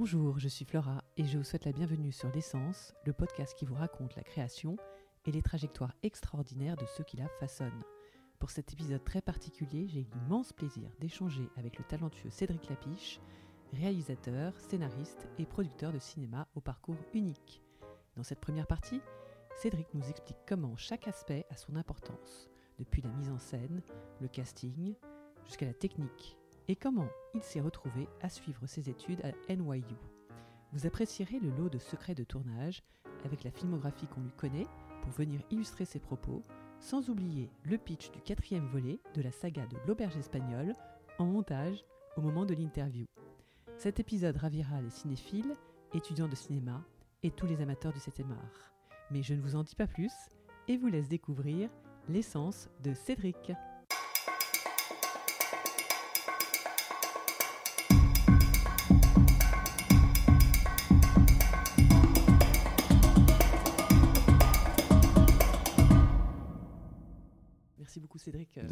Bonjour, je suis Flora et je vous souhaite la bienvenue sur L'essence, le podcast qui vous raconte la création et les trajectoires extraordinaires de ceux qui la façonnent. Pour cet épisode très particulier, j'ai l'immense plaisir d'échanger avec le talentueux Cédric Lapiche, réalisateur, scénariste et producteur de cinéma au parcours unique. Dans cette première partie, Cédric nous explique comment chaque aspect a son importance, depuis la mise en scène, le casting, jusqu'à la technique, et comment il s'est retrouvé à suivre ses études à NYU. Vous apprécierez le lot de secrets de tournage avec la filmographie qu'on lui connaît pour venir illustrer ses propos, sans oublier le pitch du quatrième volet de la saga de l'auberge espagnole en montage au moment de l'interview. Cet épisode ravira les cinéphiles, étudiants de cinéma et tous les amateurs du 7 art. Mais je ne vous en dis pas plus et vous laisse découvrir l'essence de Cédric.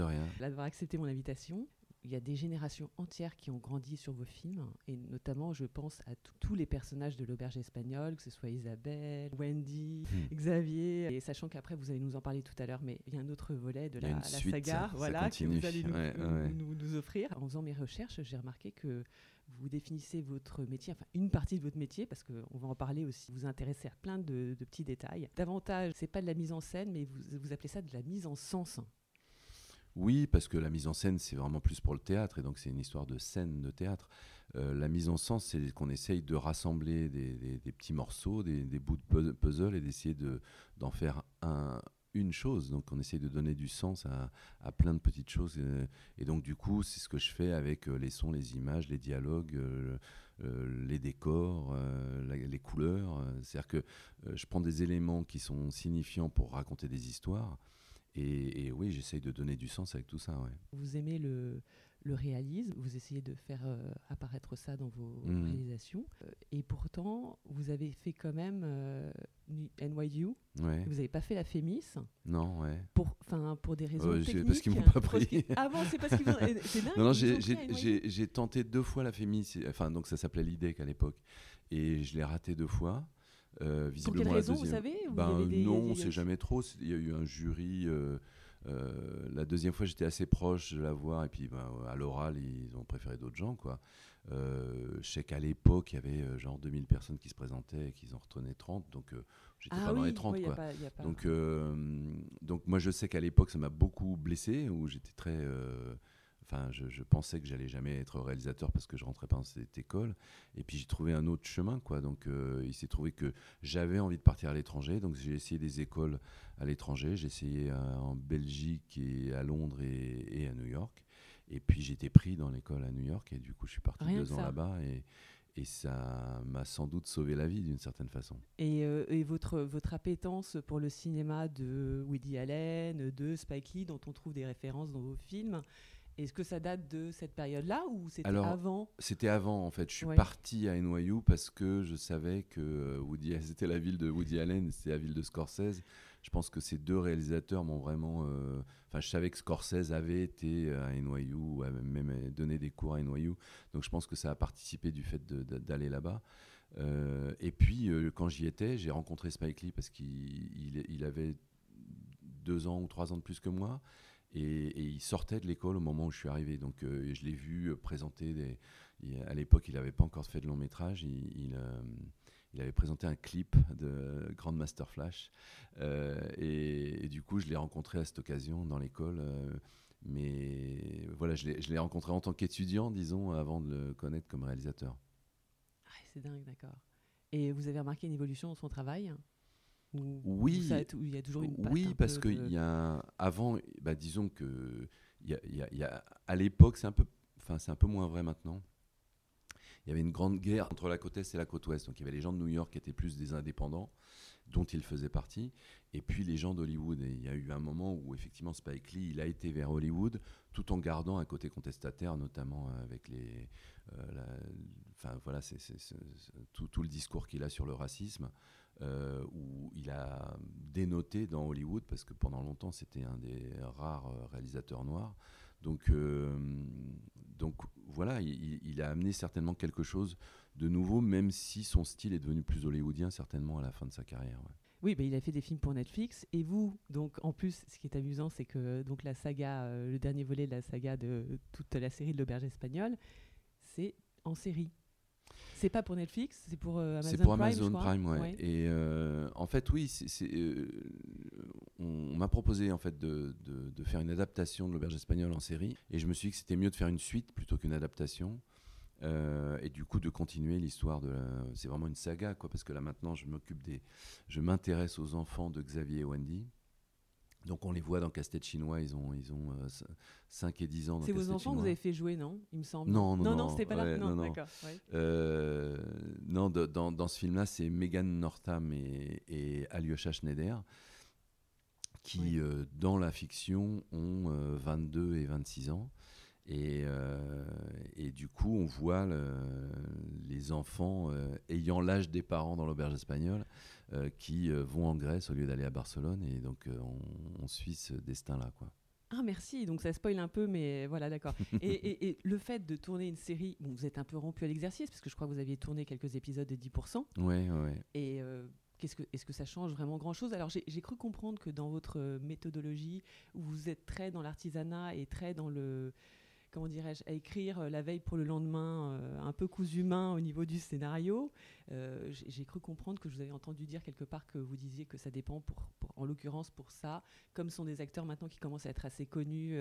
Rien. d'avoir accepté mon invitation. Il y a des générations entières qui ont grandi sur vos films, et notamment je pense à tous- les personnages de l'auberge espagnole, que ce soit Isabelle, Wendy, Hmm. Xavier, et sachant qu'après vous allez nous en parler tout à l'heure, mais il y a un autre volet de la, une la suite, saga ça- ça voilà, que vous allez nous, Ouais, nous- ouais. nous- nous offrir. En faisant mes recherches, j'ai remarqué que vous définissez votre métier, enfin une partie de votre métier, parce qu'on va en parler aussi, vous vous intéressez à plein de, de petits détails. Davantage, c'est pas de la mise en scène, mais vous, vous appelez ça de la mise en sens. Oui, parce que la mise en scène, c'est vraiment plus pour le théâtre, et donc c'est une histoire de scène de théâtre. Euh, la mise en sens, c'est qu'on essaye de rassembler des, petits morceaux, des, bouts de pu- puzzle, et d'essayer de- d'en faire un, une chose. Donc on essaye de donner du sens à, à plein de petites choses. euh, Et, donc du coup, c'est ce que je fais avec euh, les sons, les images, les dialogues. les décors, les couleurs. C'est-à-dire que je prends des éléments qui sont signifiants pour raconter des histoires. Et, et oui, j'essaye de donner du sens avec tout ça. Ouais. Vous aimez le, le réalisme, vous essayez de faire euh, apparaître ça dans vos Mhm. réalisations. Euh, et pourtant, vous avez fait quand même euh, NYU, Ouais. vous n'avez pas fait la FEMIS, Non, ouais. pour, pour des raisons c'est techniques. parce qu'ils m'ont pas pris. Ah bon, c'est parce qu'ils ont... C'est dingue Non, non, j'ai- tenté deux fois la FEMI, c'est- enfin, donc ça s'appelait l'IDEC à l'époque, et je l'ai raté deux fois. Euh, Pour visiblement, quelle la raison, vous savez Ben, des- non, des- on sait jamais trop. Il y a eu un jury. euh, euh, la deuxième fois, j'étais assez proche de la voir, et puis ben, à l'oral, ils ont préféré d'autres gens. Quoi. Euh, je sais qu'à l'époque, il y avait euh, genre 2000 personnes qui se présentaient et qu'ils en retenaient 30, donc j'étais Ah pas dans les 30. ouais, y a quoi. pas- y a pas- Donc, donc moi je sais qu'à l'époque ça m'a beaucoup blessé, où j'étais très... Enfin, je, je pensais que j'allais jamais être réalisateur parce que je rentrais pas dans cette école. Et puis j'ai trouvé un autre chemin, quoi. Donc euh, il s'est trouvé que j'avais envie de partir à l'étranger. Donc j'ai essayé des écoles à l'étranger. J'ai essayé euh, en Belgique et à Londres et, et à New York. Et puis été pris dans l'école à New York et du coup je suis parti Rien deux ans là-bas et, et ça m'a sans doute sauvé la vie d'une certaine façon. Et, euh, et votre, votre appétence pour le cinéma de Woody Allen, de Spike Lee, dont on trouve des références dans vos films, est-ce que ça date de cette période-là ou c'était avant? C'était avant, en fait. Je suis Ouais. parti à NYU parce que je savais que euh, Woody, c'était la ville de Woody Allen, c'était la ville de Scorsese. Je pense que ces deux réalisateurs m'ont vraiment. euh, Enfin, je savais que Scorsese avait été à NYU, avait même donné des cours à NYU. Donc, je pense que ça a participé du fait d'aller là-bas. Euh, et puis, euh, quand j'y étais, j'ai rencontré Spike Lee parce qu'il il- il avait deux ans ou trois ans de plus que moi. Et, il sortait de l'école au moment où je suis arrivé. Donc, euh, je l'ai vu euh, présenter des. à l'époque, il n'avait pas encore fait de long métrage. Il, euh, avait présenté un clip de Grandmaster Flash. Et, du coup, je l'ai rencontré à cette occasion dans l'école. mais voilà, je l'ai rencontré en tant qu'étudiant, disons, avant de le connaître comme réalisateur. Ah, C'est dingue, d'accord. Et vous avez remarqué une évolution dans son travail? Ou- Oui. ou ça a tou- il y a toujours une patte Oui, un parce qu'il de- y a un- avant, bah, disons que il y a, il y a- il y a- à l'époque, c'est un peu, c'est un peu moins vrai maintenant. Il y avait une grande guerre entre la côte est et la côte ouest. Donc il y avait les gens de New York qui étaient plus des indépendants, dont il faisait partie, et puis les gens d'Hollywood. Et il y a eu un moment où effectivement Spike Lee, il a été vers Hollywood, tout en gardant un côté contestataire, notamment avec les, euh, enfin voilà, c'est tout le discours qu'il a sur le racisme euh, où il a dénoté dans Hollywood, parce que pendant longtemps c'était un des rares euh, réalisateurs noirs. Donc, euh, donc voilà, il, a amené certainement quelque chose de nouveau, même si son style est devenu plus hollywoodien certainement à la fin de sa carrière. Oui, bah, il a fait des films pour Netflix. Et vous, donc en plus, ce qui est amusant, c'est que donc la saga, le dernier volet de la saga de toute la série de l'auberge espagnole, c'est en série. C'est pas pour Netflix, c'est pour euh, Amazon Prime. C'est pour Amazon Prime, ouais. Et euh, en fait, oui, on m'a proposé en fait de, de, faire une adaptation de l'auberge espagnole en série, et je me suis dit que c'était mieux de faire une suite plutôt qu'une adaptation. Euh, et du coup de continuer l'histoire de c'est vraiment une saga quoi parce que là maintenant je m'occupe des je m'intéresse aux enfants de Xavier et Wendy donc on les voit dans Casse-Tête chinois, ils ont, ils ont 5 euh, et 10 ans. C'est vos enfants que vous avez fait jouer, non? Il me semble. Non, non, non. Non, c'était pas là. Non, d'accord. Euh, non, dans, dans, ce film-là, c'est Megan Northam et, et Alyosha Schneider qui, dans la fiction, ont 22 et 26 ans. Et, euh, et, du coup, on voit les enfants euh, ayant l'âge des parents dans l'auberge espagnole euh, qui vont en Grèce au lieu d'aller à Barcelone. Et donc, on, suit ce destin-là. quoi. Ah merci, donc ça spoil un peu, mais voilà, d'accord. et, et, le fait de tourner une série, bon, vous êtes un peu rompu à l'exercice, parce que je crois que vous aviez tourné quelques épisodes de 10%. Oui, oui. Et qu'est-ce que, est-ce que ça change vraiment grand-chose? Alors j'ai cru comprendre que dans votre méthodologie, vous êtes très dans l'artisanat et très dans le comment dirais-je, à écrire euh, la veille pour le lendemain, euh, un peu cousu humain au niveau du scénario. Euh, j'ai cru comprendre que je vous avais entendu dire quelque part que vous disiez que ça dépend, pour, en l'occurrence pour ça, comme sont des acteurs maintenant qui commencent à être assez connus,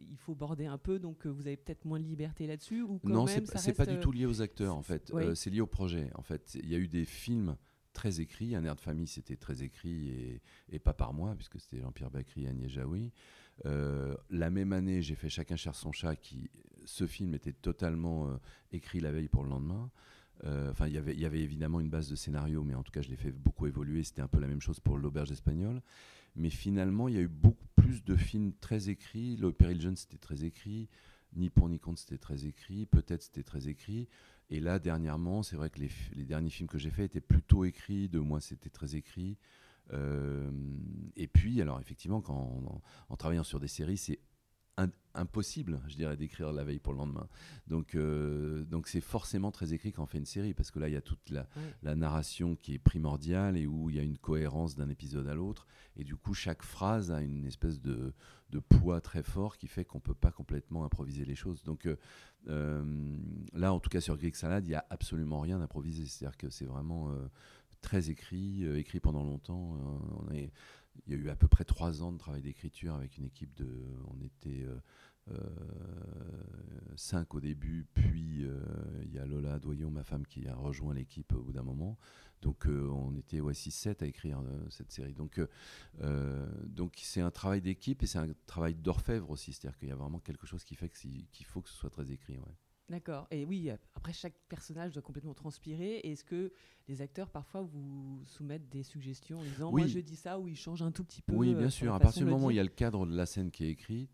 il faut border un peu, donc vous avez peut-être moins de liberté là-dessus ou Non, c'est pas du tout lié aux acteurs en fait, c'est lié au projet. En fait, il y a eu des films très écrits, Un air de famille c'était très écrit et, et, pas par moi, puisque c'était Jean-Pierre Bacry et Agnès Jaoui. Euh, la même année, j'ai fait Chacun cherche son chat, qui ce film était totalement euh, écrit la veille pour le lendemain. Euh, enfin, il y avait évidemment une base de scénario, mais en tout cas, je l'ai fait beaucoup évoluer. C'était un peu la même chose pour l'auberge espagnole. Mais finalement, il y a eu beaucoup plus de films très écrits. Le Peril Jeune, c'était très écrit. Ni pour ni contre, c'était très écrit. Peut-être, c'était très écrit. Et là, dernièrement, c'est vrai que les, les derniers films que j'ai faits étaient plutôt écrits. De moi, c'était très écrit. Euh, et puis, alors effectivement, quand en, travaillant sur des séries, c'est impossible, je dirais, d'écrire la veille pour le lendemain. Donc, euh, donc c'est forcément très écrit quand on fait une série, parce que là, il y a toute la, la, narration qui est primordiale et où il y a une cohérence d'un épisode à l'autre. Et du coup, chaque phrase a une espèce de, de poids très fort qui fait qu'on peut pas complètement improviser les choses. Donc euh, là, en tout cas, sur Greek Salad, il y a absolument rien d'improvisé. C'est-à-dire que c'est vraiment très écrit, euh, écrit pendant longtemps. Euh, il y a eu à peu près trois ans de travail d'écriture avec une équipe de. On était euh, cinq au début, puis il y a Lola Doyon, ma femme, qui a rejoint l'équipe au bout d'un moment. Donc on était ouais, 6-7 à écrire cette série. Donc donc c'est un travail d'équipe et c'est un travail d'orfèvre aussi. C'est-à-dire qu'il y a vraiment quelque chose qui fait qu'il faut que ce soit très écrit. D'accord. Et oui, après, chaque personnage doit complètement transpirer. Est-ce que les acteurs, parfois, vous soumettent des suggestions en disant Moi, je dis ça, ou ils changent un tout petit peu Oui, bien euh, sûr. À partir du moment où il y a le cadre de la scène qui est écrit,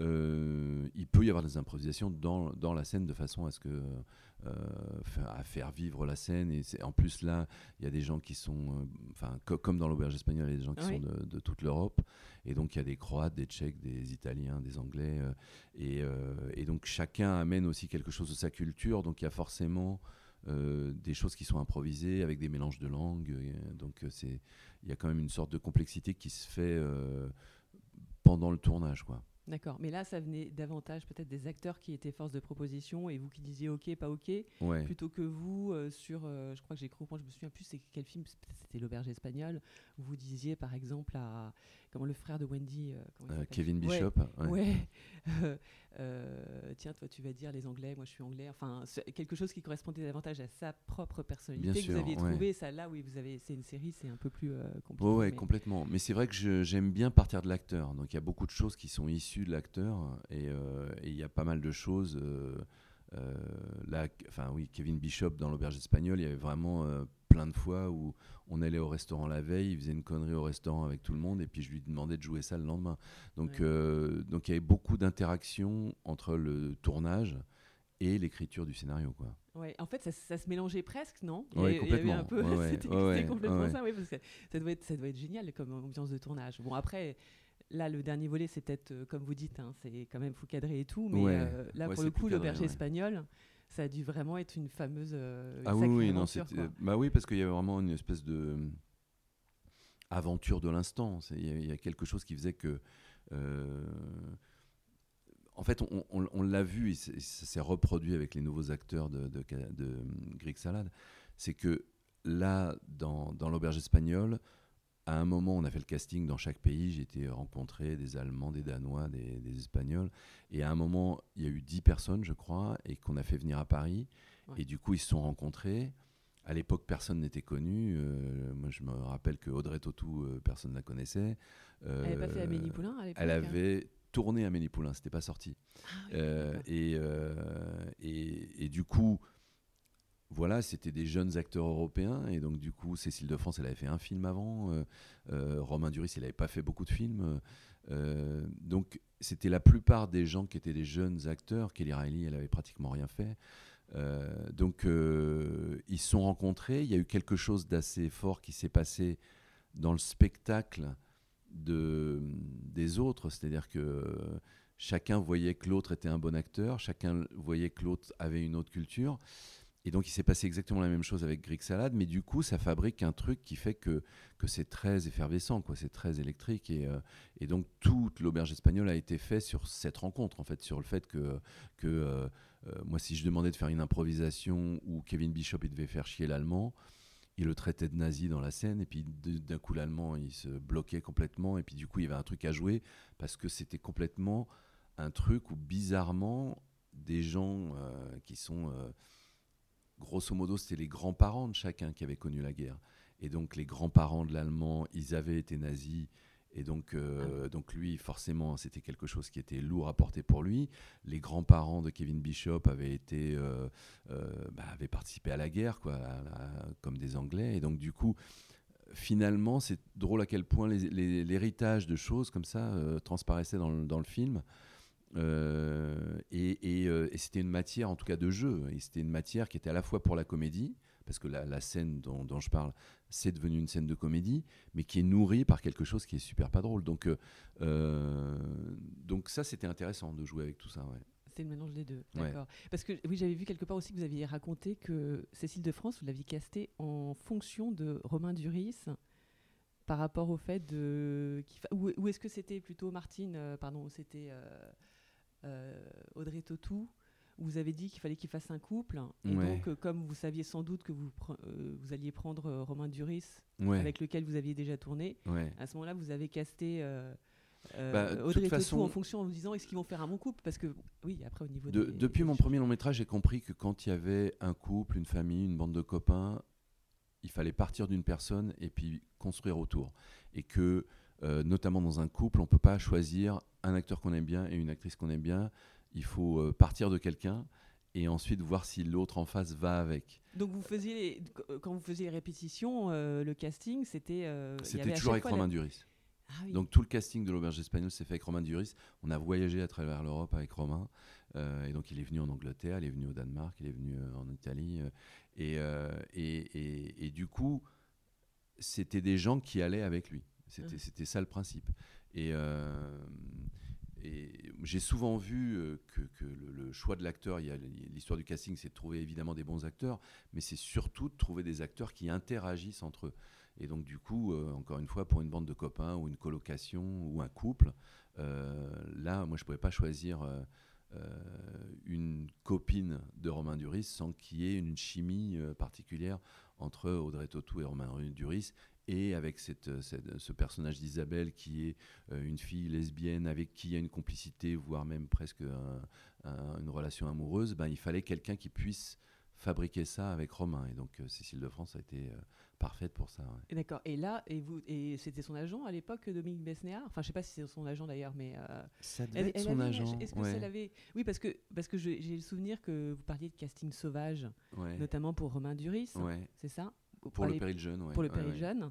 euh, il peut y avoir des improvisations dans, dans, la scène de façon à ce que euh, à faire vivre la scène. Et en plus là il y a des gens qui sont euh, enfin comme dans l'auberge espagnole il y a des gens qui sont de, de toute l'Europe. Et donc il y a des Croates des Tchèques des Italiens des Anglais et, et, donc chacun amène aussi quelque chose de sa culture. Donc il y a forcément des choses qui sont improvisées avec des mélanges de langues donc c'est il y a quand même une sorte de complexité qui se fait pendant le tournage quoi D'accord, mais là, ça venait davantage peut-être des acteurs qui étaient force de proposition et vous qui disiez OK, pas OK, plutôt que vous euh, sur, euh, je crois que j'ai cru, je me souviens plus, c'est quel film, c'était l'auberge espagnole, où vous disiez par exemple à comment le frère de Wendy, euh, Kevin Bishop, ouais, tiens, toi tu vas dire les Anglais, moi je suis anglais, enfin quelque chose qui correspondait davantage à sa propre personnalité que vous aviez trouvé, ça là, oui, vous avez, c'est une série, c'est un peu plus compliqué. ouais, complètement, mais c'est vrai que j'aime bien partir de l'acteur, donc il y a beaucoup de choses qui sont issues de l'acteur euh, et il y a pas mal de choses. Euh, euh, là, enfin oui, Kevin Bishop dans l'auberge espagnole, il y avait vraiment plein de fois où on allait au restaurant la veille, il faisait une connerie au restaurant avec tout le monde et puis je lui demandais de jouer ça le lendemain. Donc, donc il y avait beaucoup d'interactions entre le tournage et l'écriture du scénario. Quoi. Ouais, en fait, ça, se mélangeait presque, non? Oui, complètement. un peu, c'était complètement ça, oui, parce que ça doit, être, ça doit être génial comme ambiance de tournage. Bon, après, là, le dernier volet, c'est peut-être, euh, comme vous dites, hein, c'est quand même faut cadrer et tout, mais euh, là, pour le coup, plus le cadré, berger ouais. espagnol, ça a dû vraiment être une fameuse. euh, Ah oui, non, c'était. Bah oui, parce qu'il y avait vraiment une espèce de aventure de l'instant. Il y, a- quelque chose qui faisait que. euh, En fait, on, on- on l'a vu, et ça s'est reproduit avec les nouveaux acteurs de, de, de, Greek Salad. C'est que là, dans, dans l'auberge espagnole, à un moment, on a fait le casting dans chaque pays. J'ai été rencontré des Allemands, des Danois, des, des Espagnols. Et à un moment, il y a eu 10 personnes, je crois, et qu'on a fait venir à Paris. Ouais. Et du coup, ils se sont rencontrés. À l'époque, personne n'était connu. Euh, moi, je me rappelle que Audrey Tautou, euh, personne ne la connaissait. Elle n'avait pas fait Euh, Amélie Poulain à l'époque Elle hein avait tourné Amélie Poulain, c'était pas sorti. Ah oui, et, et, et du coup, voilà, c'était des jeunes acteurs européens. Et donc, du coup, Cécile de France, elle avait fait un film avant. euh, euh, Romain Duris, il n'avait pas fait beaucoup de films. euh, donc, c'était la plupart des gens qui étaient des jeunes acteurs. Kelly Riley, elle avait pratiquement rien fait. Donc, ils se sont rencontrés. Il y a eu quelque chose d'assez fort qui s'est passé dans le spectacle de, des autres. C'est-à-dire que chacun voyait que l'autre était un bon acteur, chacun voyait que l'autre avait une autre culture. Et donc, il s'est passé exactement la même chose avec Greek Salad, mais du coup, ça fabrique un truc qui fait que, que c'est très effervescent, quoi. C'est très électrique. Et, euh, et donc, toute l'auberge espagnole a été fait sur cette rencontre, en fait, sur le fait que, que euh, euh, moi, si je demandais de faire une improvisation où Kevin Bishop, devait faire chier l'allemand, il le traitait de nazi dans la scène, et puis d'un coup, l'allemand, il se bloquait complètement, et puis du coup, il y avait un truc à jouer, parce que c'était complètement un truc où, bizarrement, des gens qui sont... grosso modo, c'était les grands-parents de chacun qui avaient connu la guerre. Et donc, les grands-parents de l'allemand, ils avaient été nazis. Et donc, euh, donc lui, forcément, c'était quelque chose qui était lourd à porter pour lui. Les grands-parents de Kevin Bishop avaient été, euh, euh, bah, avaient participé à la guerre, quoi, à comme des Anglais. Et donc, du coup, finalement, c'est drôle à quel point l'héritage de choses comme ça transparaissait dans le, dans le film. Euh, et et, euh, et c'était une matière, en tout cas, de jeu. Et c'était une matière qui était à la fois pour la comédie, parce que la, la scène dont, dont je parle, c'est devenu une scène de comédie, mais qui est nourrie par quelque chose qui est super pas drôle. Donc, euh, euh, donc ça, c'était intéressant de jouer avec tout ça. Ouais. C'est le mélange des deux, Ouais. d'accord. Parce que oui, j'avais vu quelque part aussi que vous aviez raconté que Cécile de France, vous l'aviez castée en fonction de Romain Duris par rapport au fait de. Ou, est-ce que c'était plutôt Martine, pardon, c'était euh, Audrey Tautou vous avez dit qu'il fallait qu'il fasse un couple. Et Ouais. donc, euh, comme vous saviez sans doute que vous, euh, vous alliez prendre euh, Romain Duris, Ouais, avec lequel vous aviez déjà tourné, ouais. à ce moment-là, vous avez casté euh, euh, Bah, Audrey toute façon- en fonction en vous disant est-ce qu'ils vont faire un bon couple? Parce que, oui, après, au niveau De- des- depuis des mon premier long métrage, j'ai compris que quand il y avait un couple, une famille, une bande de copains, il fallait partir d'une personne et puis construire autour. Et que, euh, notamment dans un couple, on ne peut pas choisir un acteur qu'on aime bien et une actrice qu'on aime bien. Il faut euh, partir de quelqu'un et ensuite voir si l'autre en face va avec. Donc, vous faisiez les- qu- quand vous faisiez les répétitions, euh, le casting, c'était. euh, C'était toujours avec fois Romain Duris. Ah oui. Donc tout le casting de l'auberge espagnole s'est fait avec Romain Duris. On a voyagé à travers l'Europe avec Romain. Euh, et donc il est venu en Angleterre, il est venu au Danemark, il est venu euh, en Italie. euh, et, euh, et, et- et du coup, c'était des gens qui allaient avec lui. C'était Mhm. c'était ça le principe. Et, euh, et j'ai souvent vu euh, que, le, choix de l'acteur, l'histoire du casting, c'est de trouver évidemment des bons acteurs, mais c'est surtout de trouver des acteurs qui interagissent entre eux. Et donc, du coup, euh, encore une fois, pour une bande de copains ou une colocation ou un couple, là, moi, je ne pouvais pas choisir une copine de Romain Duris sans qu'il y ait une chimie particulière entre Audrey Tautou et Romain Duris. Et avec cette, cette- ce personnage d'Isabelle qui est euh, une fille lesbienne avec qui il y a une complicité, voire même presque un- un- une relation amoureuse, ben, il fallait quelqu'un qui puisse fabriquer ça avec Romain. Et donc euh, Cécile de France a été euh, parfaite pour ça. ouais. D'accord. Et là, et vous, et c'était son agent à l'époque, Dominique Besnéard? Enfin, je sais pas si c'est son agent d'ailleurs, mais euh, Ça devait elle, être elle son agent. ag- Est-ce que ouais, ça l'avait? Oui, parce que parce que j'ai le souvenir que vous parliez de casting sauvage, ouais, notamment pour Romain Duris. ouais. C'est ça? Pour le péril jeune, ouais. pour le Péril ouais. jeune.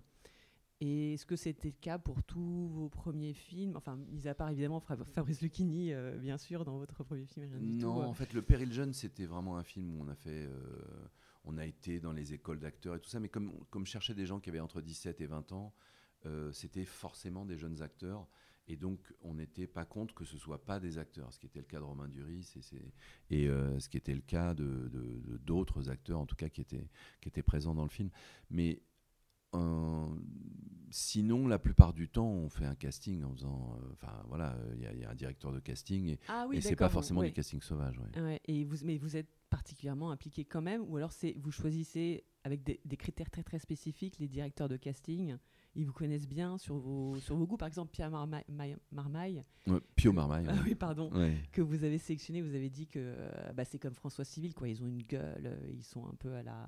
Et est-ce que c'était le cas pour tous vos premiers films? Enfin, mis à part évidemment Fabrice Lucchini, euh, bien sûr, dans votre premier film, rien du tout. Non, euh. en fait, Le Péril Jeune, c'était vraiment un film où on a fait. euh, on a été dans les écoles d'acteurs et tout ça, mais comme, comme je cherchais des gens qui avaient entre 17 et 20 ans, euh, c'était forcément des jeunes acteurs. Et donc, on n'était pas contre que ce soit pas des acteurs, ce qui était le cas de Romain Duris et, et euh, ce qui était le cas de d'autres acteurs, en tout cas, qui étaient, qui étaient présents dans le film. Mais euh, sinon, la plupart du temps, on fait un casting en faisant. Euh, enfin, voilà, il y, a un directeur de casting et, ah oui, et c'est pas forcément du casting sauvage. et vous, mais vous êtes particulièrement impliqué quand même, ou alors c'est vous choisissez avec des, des, critères très très spécifiques les directeurs de casting ils vous connaissent bien sur vos, sur vos goûts. Par exemple, Pierre Marmaille. Marmaille Pio Marmaille. Ah oui, pardon. Que vous avez sélectionné, vous avez dit que euh, bah, c'est comme François Civil, quoi. Ils ont une gueule, euh, ils sont un peu à la,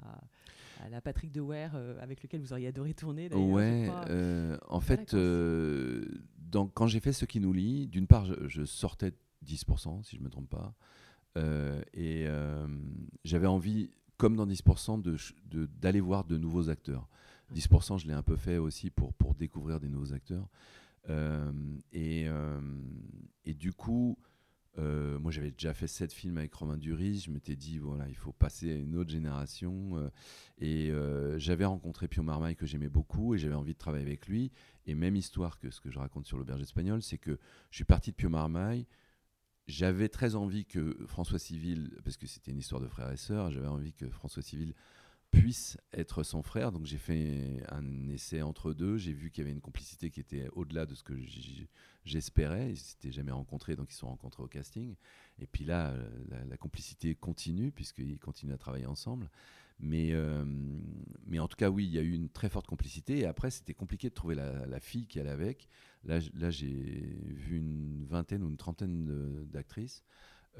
à la Patrick Dewey, euh, avec lequel vous auriez adoré tourner. Ouais, en fait, dans, quand j'ai fait Ce qui nous lie, d'une part, je, sortais 10%, si je ne me trompe pas. et j'avais envie, comme dans 10%, d'aller de, voir de nouveaux acteurs. 10%, je l'ai un peu fait aussi pour, pour découvrir des nouveaux acteurs. Euh, et, euh, et, du coup, euh, moi j'avais déjà fait sept films avec Romain Duris, je m'étais dit voilà il faut passer à une autre génération. Et j'avais rencontré Pio Marmaille que j'aimais beaucoup et j'avais envie de travailler avec lui. Et même histoire que ce que je raconte sur l'auberge espagnole c'est que je suis parti de Pio Marmaille. J'avais très envie que François Civil parce que c'était une histoire de frères et sœurs j'avais envie que François Civil puisse être son frère. Donc j'ai fait un essai entre deux. J'ai vu qu'il y avait une complicité qui était au-delà de ce que j'espérais. Ils s'étaient jamais rencontrés, donc ils se sont rencontrés au casting. Et puis là, la, complicité continue puisqu'ils continuent à travailler ensemble. Mais, euh, mais en tout cas, oui, il y a eu une très forte complicité. Et après, c'était compliqué de trouver la, fille qui allait avec. Là, j'ai vu une vingtaine ou une trentaine d'actrices.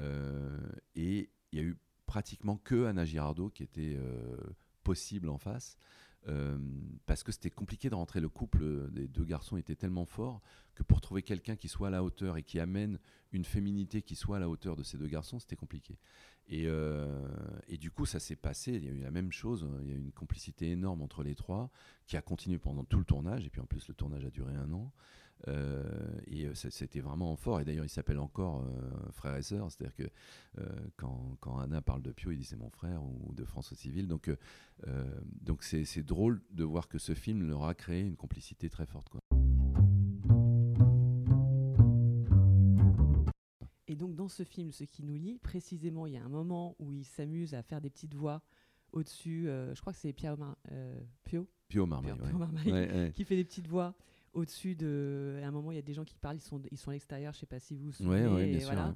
Euh, et il y a eu pratiquement que Anna Girardot qui était euh, possible en face. Euh, parce que c'était compliqué de rentrer. Le couple des deux garçons était tellement fort que pour trouver quelqu'un qui soit à la hauteur et qui amène une féminité qui soit à la hauteur de ces deux garçons, c'était compliqué. Et, euh, et, du coup, ça s'est passé. Il y a eu la même chose. Il y a eu une complicité énorme entre les trois qui a continué pendant tout le tournage. Et puis en plus, le tournage a duré un an. Euh, et euh, c'était vraiment fort. Et d'ailleurs, il s'appelle encore euh, frère et sœur. C'est-à-dire que quand, quand, Anna parle de Pio, il dit c'est mon frère ou de François Civil. Donc, donc c'est drôle de voir que ce film leur a créé une complicité très forte. Quoi. Et donc dans ce film, ce qui nous lie, précisément, il y a un moment où il s'amuse à faire des petites voix au-dessus. je crois que c'est Pio, Pio, Pio Marmaille, qui fait des petites voix au-dessus de. À un moment, il y a des gens qui parlent, ils sont, ils sont à l'extérieur, je ne sais pas si vous vous souvenez. Ouais, bien sûr, voilà.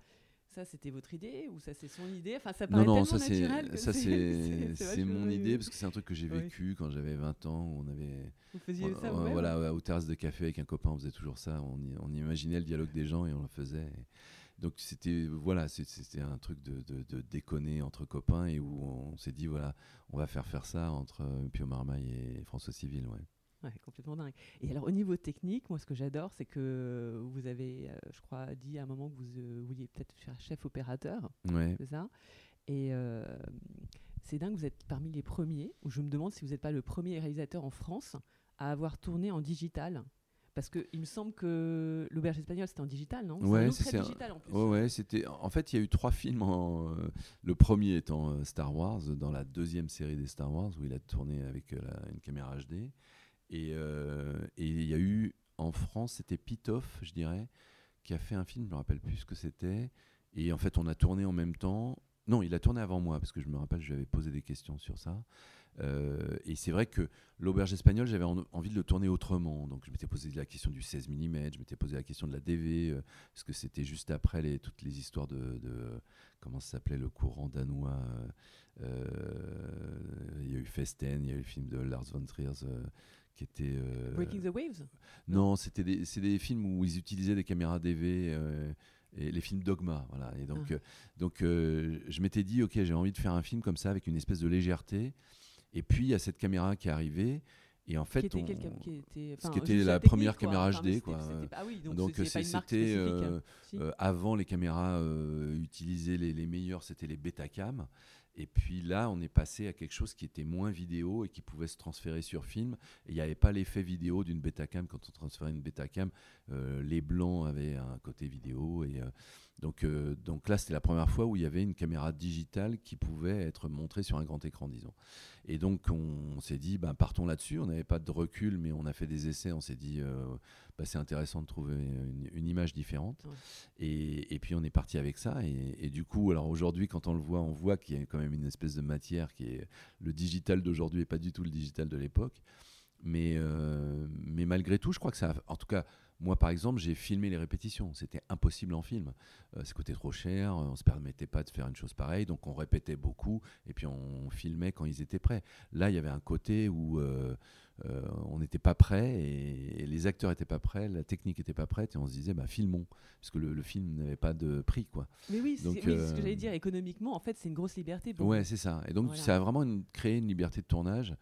Ça, c'était votre idée ou ça, c'est son idée? Enfin, ça paraît non, non, ça, c'est, ça, c'est, mon idée parce que c'est un truc que j'ai vécu quand j'avais 20 ans. Où on avait. Vous faisiez ça Voilà, aux terrasses de café avec un copain, on faisait toujours ça. On, on imaginait le dialogue des gens et on le faisait. Donc c'était voilà, c'était un truc de, de, déconner entre copains et où on s'est dit voilà, on va faire faire ça entre Pio Marmaille et François Civil, ouais. Ouais, complètement dingue. Et alors, au niveau technique, moi, ce que j'adore, c'est que vous avez, euh, je crois, dit à un moment que vous euh, vouliez peut-être faire chef opérateur. Ouais. C'est ça? Et euh, c'est dingue, vous êtes parmi les premiers, ou je me demande si vous n'êtes pas le premier réalisateur en France à avoir tourné en digital. Parce qu'il me semble que l'auberge espagnole c'était en digital, non? Ouais, c'est digital en plus. Ouais, c'était. En fait, il y a eu trois films. En, le premier étant Star Wars, dans la deuxième série des Star Wars, où il a tourné avec une caméra HD. Euh, et il y a eu en France, c'était Pitoff, je dirais, qui a fait un film, je me rappelle plus ce que c'était. Et en fait, on a tourné en même temps. Non, il a tourné avant moi, parce que je me rappelle, je lui avais posé des questions sur ça. Euh, et c'est vrai que l'auberge espagnole, j'avais envie de le tourner autrement. Donc je m'étais posé la question du 16 mm, je m'étais posé la question de la DV, euh, parce que c'était juste après toutes les histoires de, de comment ça s'appelait, le courant danois. il y a eu Festen, il y a eu le film de Lars von Trier qui était. Euh, Breaking the Waves? Non, c'était des, c'est des films où ils utilisaient des caméras DV. Euh, et les films Dogma, voilà. Et donc, ah. euh, donc je m'étais dit, ok, j'ai envie de faire un film comme ça avec une espèce de légèreté. Et puis il y a cette caméra qui est arrivée. Et en fait, qui était, qui était, ce qui était la première caméra HD, quoi. Ah oui, donc c'était avant les caméras utilisées les, les meilleures, c'était les Betacam. Et puis là, on est passé à quelque chose qui était moins vidéo et qui pouvait se transférer sur film. Il n'y avait pas l'effet vidéo d'une Betacam. Quand on transférait une Betacam, euh, les blancs avaient un côté vidéo. Et, euh, Donc, euh, donc là, c'était la première fois où il y avait une caméra digitale qui pouvait être montrée sur un grand écran, disons. Et donc, on, s'est dit, ben, partons là-dessus. On n'avait pas de recul, mais on a fait des essais. On s'est dit, euh, bah, c'est intéressant de trouver une, image différente. Et, et, puis, on est parti avec ça. Et, et du coup, alors aujourd'hui, quand on le voit, on voit qu'il y a quand même une espèce de matière qui est le digital d'aujourd'hui et pas du tout le digital de l'époque. Mais, euh, mais malgré tout, je crois que ça, en tout cas, moi, par exemple, j'ai filmé les répétitions. C'était impossible en film. Euh, ça coûtait trop cher. On ne se permettait pas de faire une chose pareille. Donc, on répétait beaucoup. Et puis, on filmait quand ils étaient prêts. Là, il y avait un côté où euh, euh, on n'était pas prêt et, les acteurs n'étaient pas prêts. La technique n'était pas prête. Et on se disait, bah, filmons. Parce que le, film n'avait pas de prix. Quoi. Mais oui, c'est ce que j'allais dire. Économiquement, en fait, c'est une grosse liberté. Pour ouais, c'est ça. Et donc, ça a vraiment créé une liberté de tournage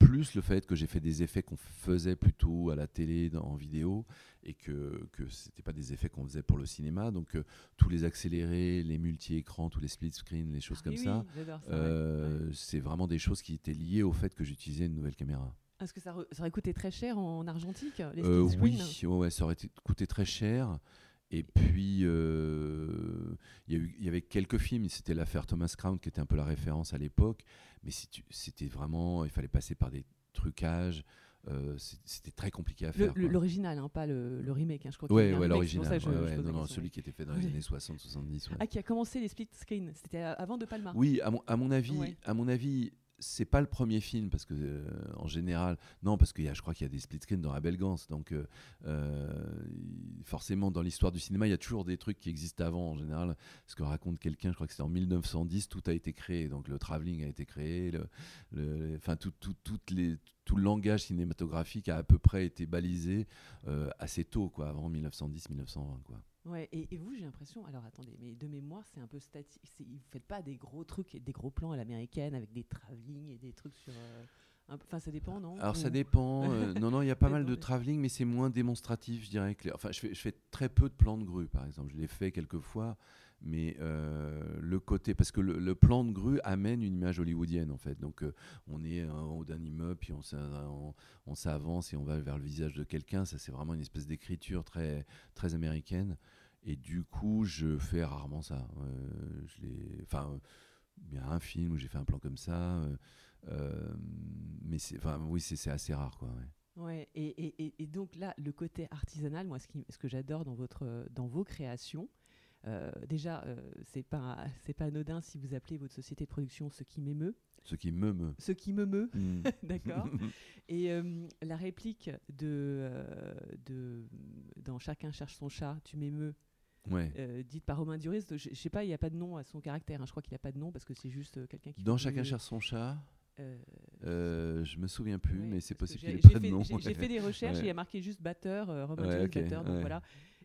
plus le fait que j'ai fait des effets qu'on faisait plutôt à la télé, en vidéo, et que ce n'était pas des effets qu'on faisait pour le cinéma. Donc euh, tous les accélérés, les multi-écrans, tous les split screen, les choses ah comme ça, euh, c'est vraiment des choses qui étaient liées au fait que j'utilisais une nouvelle caméra. Est-ce que ça, aurait coûté très cher en, argentique les euh, Oui, ouais, ça aurait coûté très cher. Et puis, il y, y, avait quelques films. C'était l'affaire Thomas Crown qui était un peu la référence à l'époque mais c'était vraiment, il fallait passer par des trucages. Euh, c'était très compliqué à faire. L'original, hein, pas le, remake. Hein, je crois ouais, ouais l'original. non, non, celui qui était fait dans les années 60-70. Ah, qui a commencé les split screen. C'était avant De Palma. Oui, à mon, à mon avis, à mon avis, c'est pas le premier film parce que euh, en général non parce qu'il y a je crois qu'il y a des split screen dans Abel Gans donc euh, euh, forcément dans l'histoire du cinéma il y a toujours des trucs qui existent avant en général. Ce que raconte quelqu'un je crois que c'est en 1910 tout a été créé. Donc le travelling a été créé le, enfin tout, tout, toutes les tout le langage cinématographique a à peu près été balisé assez tôt quoi avant 1910 1920 quoi Ouais, et, vous, j'ai l'impression, alors attendez, mais de mémoire, c'est un peu statique. Vous ne faites pas des gros trucs, des gros plans à l'américaine avec des travelling et des trucs sur. Euh, enfin, ça dépend, non Alors, ça dépend. Euh, non, non, il y a pas mal de travelling, mais c'est moins démonstratif, je dirais. Que Enfin, je fais, je fais très peu de plans de grue, par exemple. Je l'ai fait quelques fois, mais euh, le côté. Parce que le, plan de grue amène une image hollywoodienne, en fait. Donc, on est en haut d'un immeuble, puis on s'avance et on va vers le visage de quelqu'un. Ça, c'est vraiment une espèce d'écriture très, très américaine. Et du coup, je fais rarement ça. Euh, je enfin, il y a un film où j'ai fait un plan comme ça, euh, euh, mais c'est, enfin, oui, c'est assez rare, quoi. Ouais. ouais et, et, et, donc là, le côté artisanal, moi, ce, qui, ce que j'adore dans votre, dans vos créations, déjà, c'est pas, c'est pas anodin si vous appelez votre société de production ce qui m'émeut. Ce qui me meut. Ce qui me meut, hmm. d'accord. et la réplique de, de dans Chacun cherche son chat, tu m'émeus, ouais. euh, dite par Romain Duris. Je, je sais pas, il n'y a pas de nom à son caractère. Hein. Je crois qu'il n'y a pas de nom parce que c'est juste euh, quelqu'un qui. Dans Chacun cherche son chat. Euh, euh, je me souviens plus, mais c'est possible qu'il ait pas de nom. J'ai fait des recherches, il y a marqué juste batteur, euh, Romain Duris, batteur, donc voilà.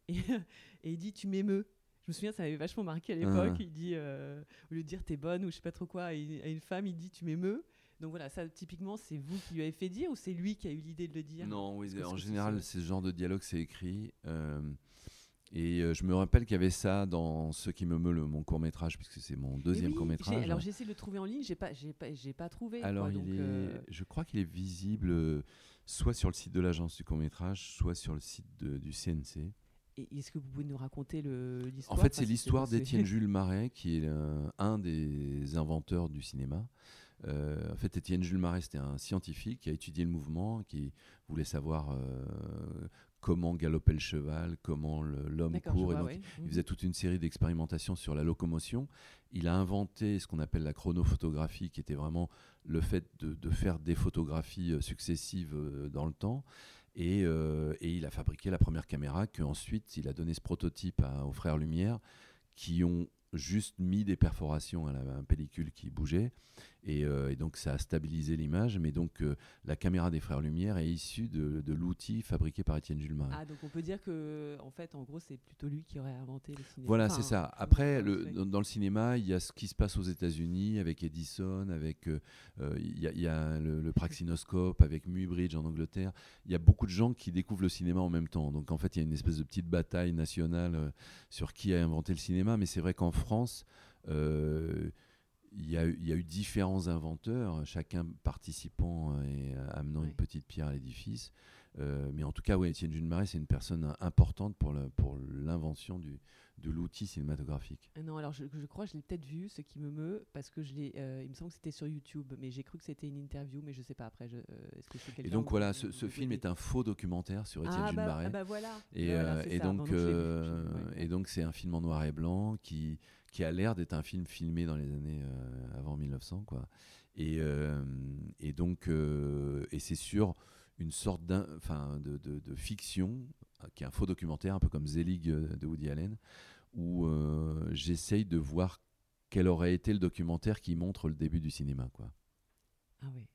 Et, et, il dit Tu m'émeus. Je me souviens, ça m'avait vachement marqué à l'époque. Ah. Il dit, au lieu de dire t'es bonne ou je sais pas trop quoi, à une femme, il dit tu m'émeus. Donc voilà, ça typiquement, c'est vous qui lui avez fait dire ou c'est lui qui a eu l'idée de le dire? Non, oui, en général, ce genre de dialogue, c'est écrit. Et euh, je me rappelle qu'il y avait ça dans Ce qui me meut, le, mon court métrage, puisque c'est mon deuxième court métrage. Alors j'ai essayé de le trouver en ligne, j'ai pas, j'ai pas, j'ai pas trouvé. Alors il est, euh, je crois qu'il est visible euh, soit sur le site de l'agence du court métrage, soit sur le site du CNC. Et est-ce que vous pouvez nous raconter l'histoire? En fait, c'est l'histoire d'Étienne Jules Marais, qui est un des inventeurs du cinéma. en fait, Étienne Jules Marais, c'était un scientifique qui a étudié le mouvement, qui voulait savoir comment galopait le cheval, comment l'homme court. Et donc, Il mhm. faisait toute une série d'expérimentations sur la locomotion. Il a inventé ce qu'on appelle la chronophotographie, qui était vraiment le fait de, faire des photographies euh, successives euh, dans le temps. Euh, et, il a fabriqué la première caméra qu'ensuite il a donné ce prototype aux frères Lumière qui ont juste mis des perforations à la, pellicule qui bougeait. Euh, et, donc ça a stabilisé l'image. Mais donc euh, la caméra des Frères Lumière est issue de, l'outil fabriqué par Étienne Jules Ah, donc on peut dire que, en fait, en gros, c'est plutôt lui qui aurait inventé le cinéma. Voilà, c'est ça. Après, le, dans, le cinéma, il y a ce qui se passe aux États-Unis avec Edison, avec euh, il y, a le, praxinoscope, avec Muybridge en Angleterre. Il y a beaucoup de gens qui découvrent le cinéma en même temps. Donc en fait, il y a une espèce de petite bataille nationale sur qui a inventé le cinéma. Mais c'est vrai qu'en France, euh, il y, a, eu différents inventeurs, chacun participant et amenant une petite pierre à l'édifice. Euh, mais en tout cas, ouais, Étienne Jules Marais, c'est une personne importante pour l'invention du, de l'outil cinématographique. Ah Non, alors je, je crois que je l'ai peut-être vu, ce qui me meut, parce que je l'ai. euh, il me semble que c'était sur YouTube, mais j'ai cru que c'était une interview, mais je sais pas après. je- euh, Est-ce que c'est Et donc voilà, ce, film est un faux documentaire sur Étienne ah bah, ah bah voilà. Et, Voilà, euh, et donc, euh, et donc c'est un film en noir et blanc qui, qui a l'air d'être un film filmé dans les années euh, avant 1900 quoi. Et, euh, et donc euh, et c'est sur une sorte enfin de, de- de fiction qui est un faux documentaire un peu comme Zelig de Woody Allen où j'essaye de voir quel aurait été le documentaire qui montre le début du cinéma quoi. Ah oui.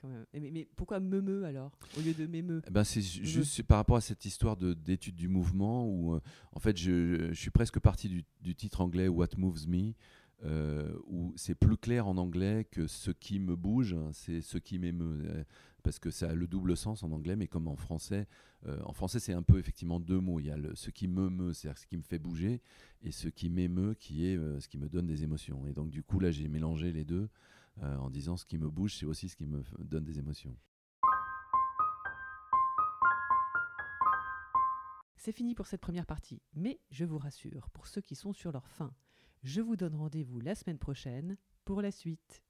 Quand même. Mais, mais pourquoi meumeux alors Au lieu de mémeux Eh ben, c'est ju- juste par rapport à cette histoire de- d'étude du mouvement où, euh, en fait, je, je suis presque parti du, du titre anglais What Moves Me, euh, où c'est plus clair en anglais que ce qui me bouge, hein, c'est ce qui m'émeut. euh, Parce que ça a le double sens en anglais, mais comme en français, en français c'est un peu effectivement deux mots. Il y a le, ce qui me meut, c'est-à-dire ce qui me fait bouger, et ce qui m'émeut, qui est ce qui me donne des émotions. Et donc du coup là j'ai mélangé les deux euh, en disant ce qui me bouge, c'est aussi ce qui me donne des émotions. C'est fini pour cette première partie, mais je vous rassure, pour ceux qui sont sur leur fin, je vous donne rendez-vous la semaine prochaine pour la suite.